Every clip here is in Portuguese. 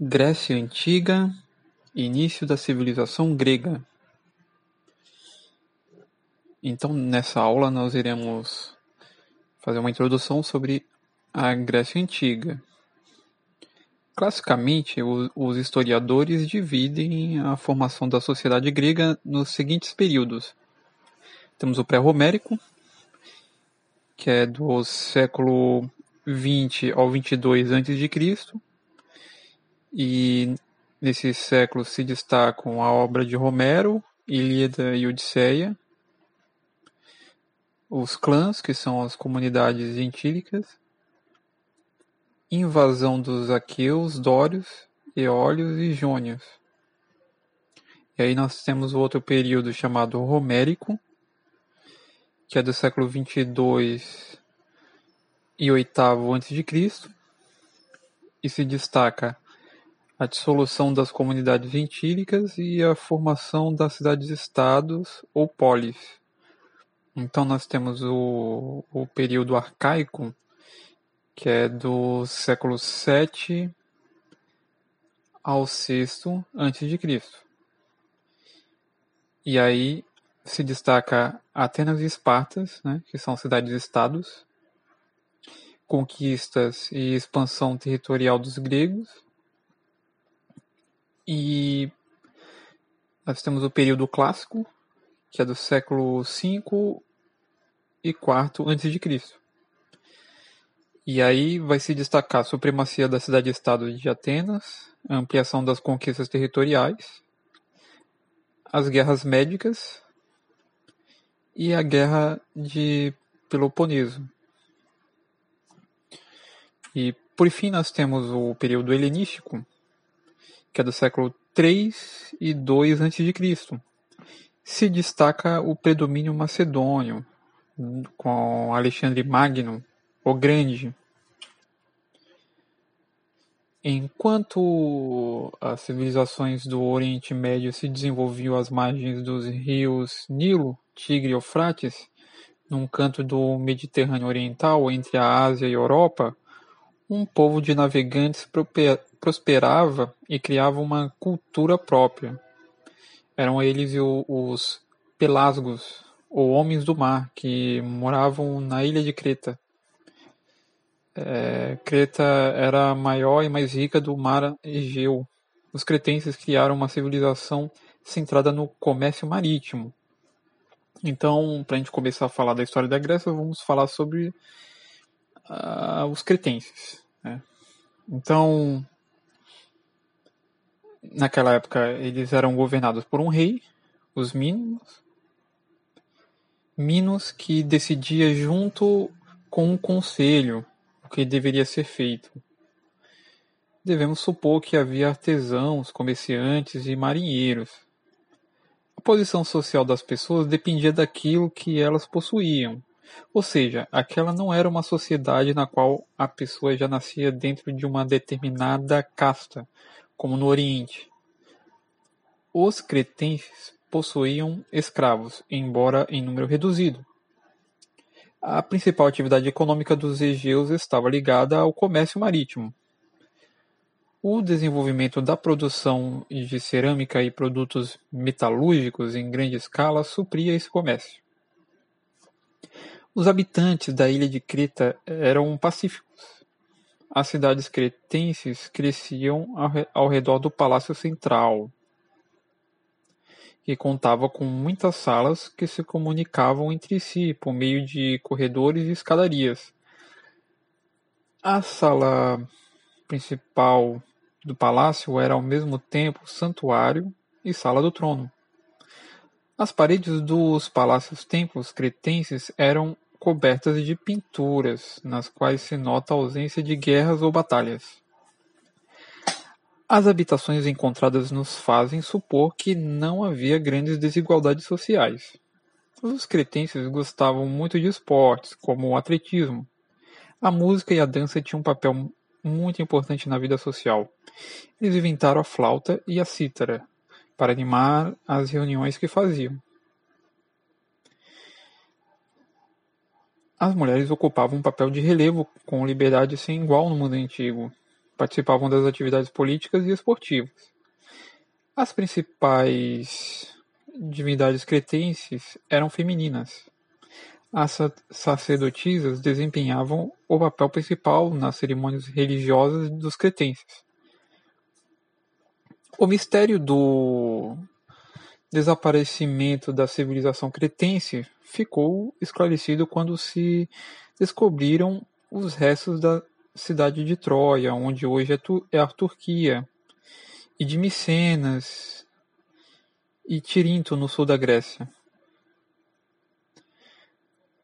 Grécia Antiga Início da civilização grega Então, nessa aula, nós iremos fazer uma introdução sobre a Grécia Antiga. Classicamente, os historiadores dividem a formação da sociedade grega nos seguintes períodos. Temos o pré-romérico, que é do século 20 ao 22 a.C., e nesse século se destacam a obra de Romero, Ilíada e Odisseia, os clãs, que são as comunidades gentílicas, invasão dos aqueus, dórios, eólios e jônios. E aí nós temos outro período chamado Romérico, que é do século 22 e 8 a.C., e se destaca a dissolução das comunidades gentílicas e a formação das cidades-estados ou polis. Então nós temos o, o período arcaico, que é do século 7 ao 6 antes de Cristo. E aí se destaca Atenas e Espartas, né, que são cidades-estados, conquistas e expansão territorial dos gregos, e nós temos o período clássico, que é do século V e IV a.C. E aí vai se destacar a supremacia da cidade-estado de Atenas, a ampliação das conquistas territoriais, as guerras médicas e a guerra de Peloponeso. E por fim nós temos o período helenístico, que é do século III e II a.C. Se destaca o predomínio macedônio, com Alexandre Magno, o Grande. Enquanto as civilizações do Oriente Médio se desenvolviam às margens dos rios Nilo, Tigre e Eufrates, num canto do Mediterrâneo Oriental, entre a Ásia e a Europa, um povo de navegantes prosperava e criava uma cultura própria. Eram eles os pelasgos, ou homens do mar, que moravam na ilha de Creta. É, Creta era a maior e mais rica do mar Egeu. Os cretenses criaram uma civilização centrada no comércio marítimo. Então, para a gente começar a falar da história da Grécia, vamos falar sobre uh, os cretenses. Né? Então, naquela época eles eram governados por um rei, os Minos, Minos que decidia junto com um conselho o que deveria ser feito. Devemos supor que havia artesãos, comerciantes e marinheiros. A posição social das pessoas dependia daquilo que elas possuíam, ou seja, aquela não era uma sociedade na qual a pessoa já nascia dentro de uma determinada casta, como no Oriente. Os cretenses possuíam escravos, embora em número reduzido. A principal atividade econômica dos egeus estava ligada ao comércio marítimo. O desenvolvimento da produção de cerâmica e produtos metalúrgicos em grande escala supria esse comércio. Os habitantes da ilha de Creta eram pacíficos as cidades cretenses cresciam ao redor do palácio central, que contava com muitas salas que se comunicavam entre si por meio de corredores e escadarias. A sala principal do palácio era ao mesmo tempo santuário e sala do trono. As paredes dos palácios templos cretenses eram cobertas de pinturas, nas quais se nota a ausência de guerras ou batalhas. As habitações encontradas nos fazem supor que não havia grandes desigualdades sociais. Os cretenses gostavam muito de esportes, como o atletismo. A música e a dança tinham um papel muito importante na vida social. Eles inventaram a flauta e a cítara para animar as reuniões que faziam. As mulheres ocupavam um papel de relevo com liberdade sem igual no mundo antigo. participavam das atividades políticas e esportivas. As principais divindades cretenses eram femininas. As sacerdotisas desempenhavam o papel principal nas cerimônias religiosas dos cretenses. O mistério do desaparecimento da civilização cretense ficou esclarecido quando se descobriram os restos da cidade de Troia, onde hoje é, é a Turquia, e de Micenas e Tirinto, no sul da Grécia.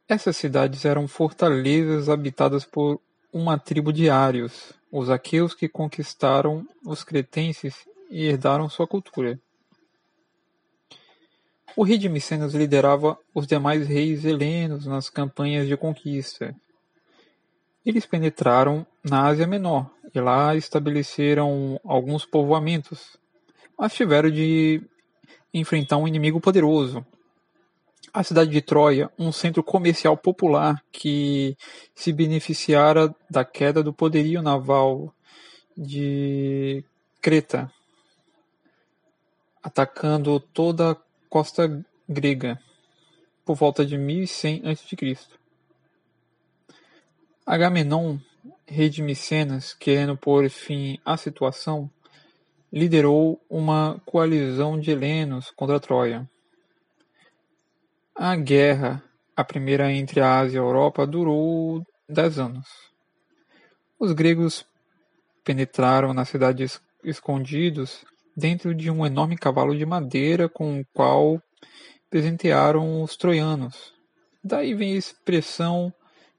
Essas cidades eram fortalezas habitadas por uma tribo de ários, os aqueus que conquistaram os cretenses e herdaram sua cultura. O rei de Micenas liderava os demais reis helenos nas campanhas de conquista. Eles penetraram na Ásia Menor e lá estabeleceram alguns povoamentos, mas tiveram de enfrentar um inimigo poderoso. A cidade de Troia, um centro comercial popular que se beneficiara da queda do poderio naval de Creta, atacando toda a costa grega por volta de 1100 a.C. Agamenon, rei de Micenas, querendo pôr fim à situação, liderou uma coalizão de helenos contra Troia. A guerra, a primeira entre a Ásia e a Europa, durou dez anos. Os gregos penetraram na cidade escondidos dentro de um enorme cavalo de madeira com o qual presentearam os troianos. Daí vem a expressão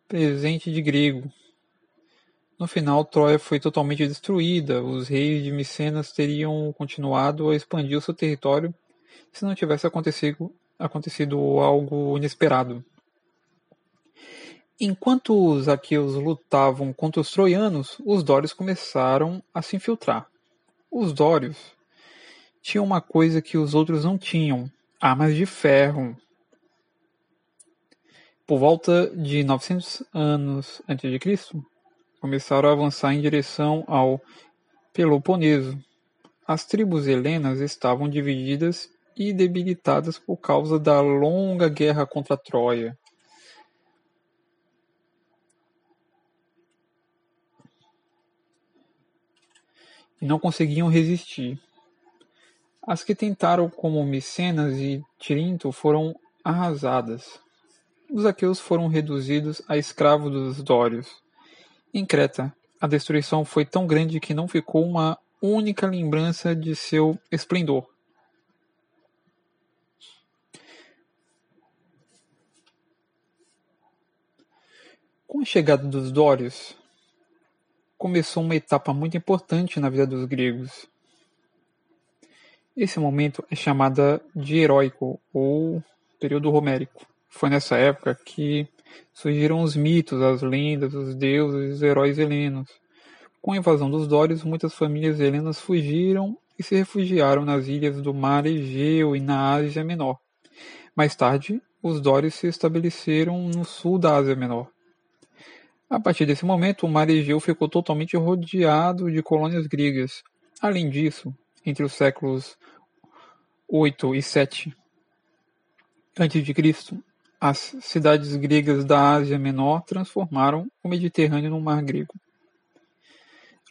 presente de grego. No final, Troia foi totalmente destruída. Os reis de Micenas teriam continuado a expandir o seu território se não tivesse acontecido, acontecido algo inesperado. Enquanto os aqueus lutavam contra os troianos, os dórios começaram a se infiltrar. Os dórios tinha uma coisa que os outros não tinham: armas de ferro. Por volta de 900 anos antes de Cristo, começaram a avançar em direção ao Peloponeso. As tribos helenas estavam divididas e debilitadas por causa da longa guerra contra Troia. E não conseguiam resistir. As que tentaram como Micenas e Tirinto foram arrasadas. Os aqueus foram reduzidos a escravos dos dórios. Em Creta, a destruição foi tão grande que não ficou uma única lembrança de seu esplendor. Com a chegada dos dórios, começou uma etapa muito importante na vida dos gregos. Esse momento é chamado de heróico ou período romérico. Foi nessa época que surgiram os mitos, as lendas, os deuses e os heróis helenos. Com a invasão dos Dórios, muitas famílias helenas fugiram e se refugiaram nas ilhas do mar Egeu e na Ásia Menor. Mais tarde, os Dórios se estabeleceram no sul da Ásia Menor. A partir desse momento, o mar Egeu ficou totalmente rodeado de colônias gregas. Além disso, entre os séculos 8 e 7 a.C., as cidades gregas da Ásia Menor transformaram o Mediterrâneo num mar grego.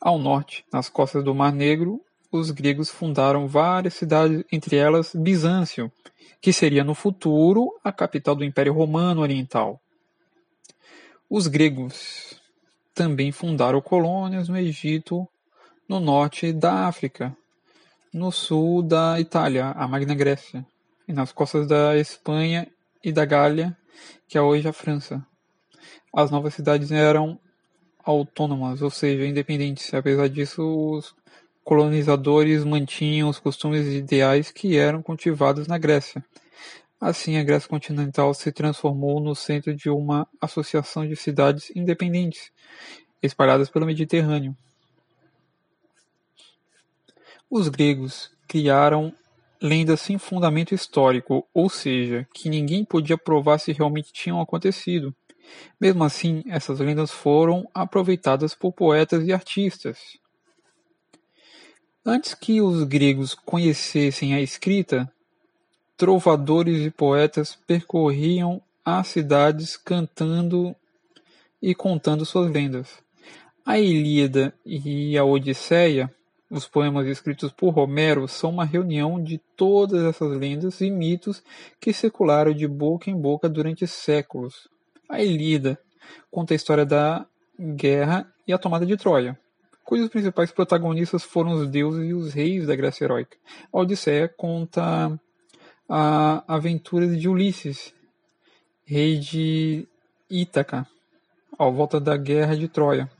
Ao norte, nas costas do Mar Negro, os gregos fundaram várias cidades, entre elas Bizâncio, que seria no futuro a capital do Império Romano Oriental. Os gregos também fundaram colônias no Egito, no norte da África, no sul da Itália, a Magna Grécia, e nas costas da Espanha e da Gália, que é hoje a França. As novas cidades eram autônomas, ou seja, independentes. Apesar disso, os colonizadores mantinham os costumes e ideais que eram cultivados na Grécia. Assim, a Grécia continental se transformou no centro de uma associação de cidades independentes, espalhadas pelo Mediterrâneo. Os gregos criaram lendas sem fundamento histórico, ou seja, que ninguém podia provar se realmente tinham acontecido. Mesmo assim, essas lendas foram aproveitadas por poetas e artistas. Antes que os gregos conhecessem a escrita, trovadores e poetas percorriam as cidades cantando e contando suas lendas. A Ilíada e a Odisseia, os poemas escritos por Homero, são uma reunião de todas essas lendas e mitos que circularam de boca em boca durante séculos. A Ilíada conta a história da guerra e a tomada de Troia, cujos principais protagonistas foram os deuses e os reis da Grécia heróica. A Odisseia conta a aventura de Ulisses, rei de Ítaca, ao volta da guerra de Troia.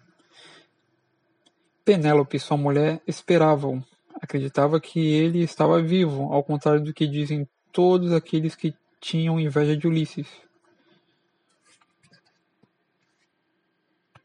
Penélope, sua mulher, esperava-o. Acreditava que ele estava vivo, ao contrário do que dizem todos aqueles que tinham inveja de Ulisses.